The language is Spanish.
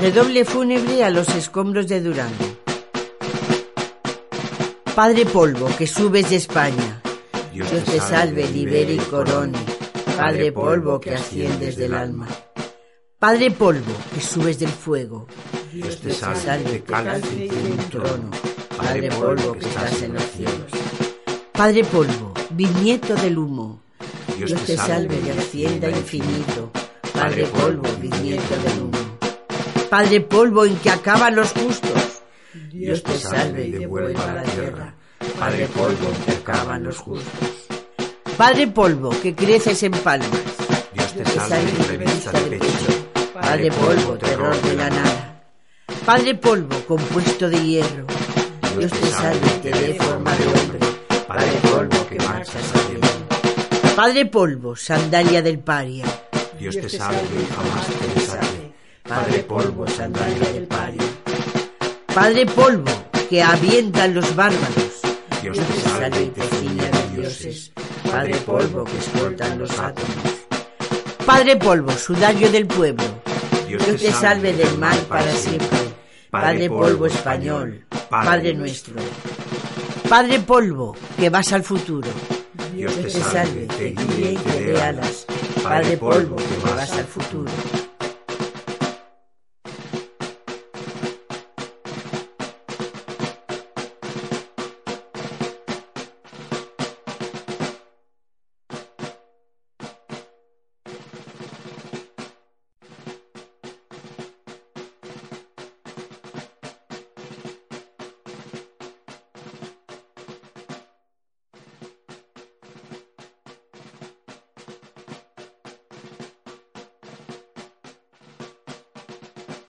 Redoble fúnebre a los escombros de Durango. Padre polvo, que subes de España. Dios te salve, libere y corone. Padre polvo, que asciendes del alma. Padre polvo, que subes del fuego. Dios te salve, calas en tu trono. Padre polvo, que estás en los cielos. Padre polvo, bisnieto del humo. Dios te salve y ascienda infinito. Padre polvo, bisnieto del humo. Padre polvo en que acaban los justos. Dios te salve y devuelva a la tierra. Padre polvo en que acaban los justos. Padre polvo que creces en palmas. Dios te salve y revista de pecho. Padre polvo, terror de la nada. Padre polvo compuesto de hierro. Dios te salve y te dé forma de hombre. Padre polvo que marchas cielo. Padre polvo, sandalia del paria. Dios te salve y jamás te desate. Padre polvo, sandalia del paria. Padre polvo, que avientan los bárbaros. Dios te salve y te de dioses. Padre polvo, que escoltan los átomos. Padre polvo, sudario del pueblo. Dios te salve del mal para siempre. Padre polvo español, Padre nuestro. Padre polvo, que vas al futuro. Dios te salve, te guíe y te dé alas. Padre polvo, que vas al futuro.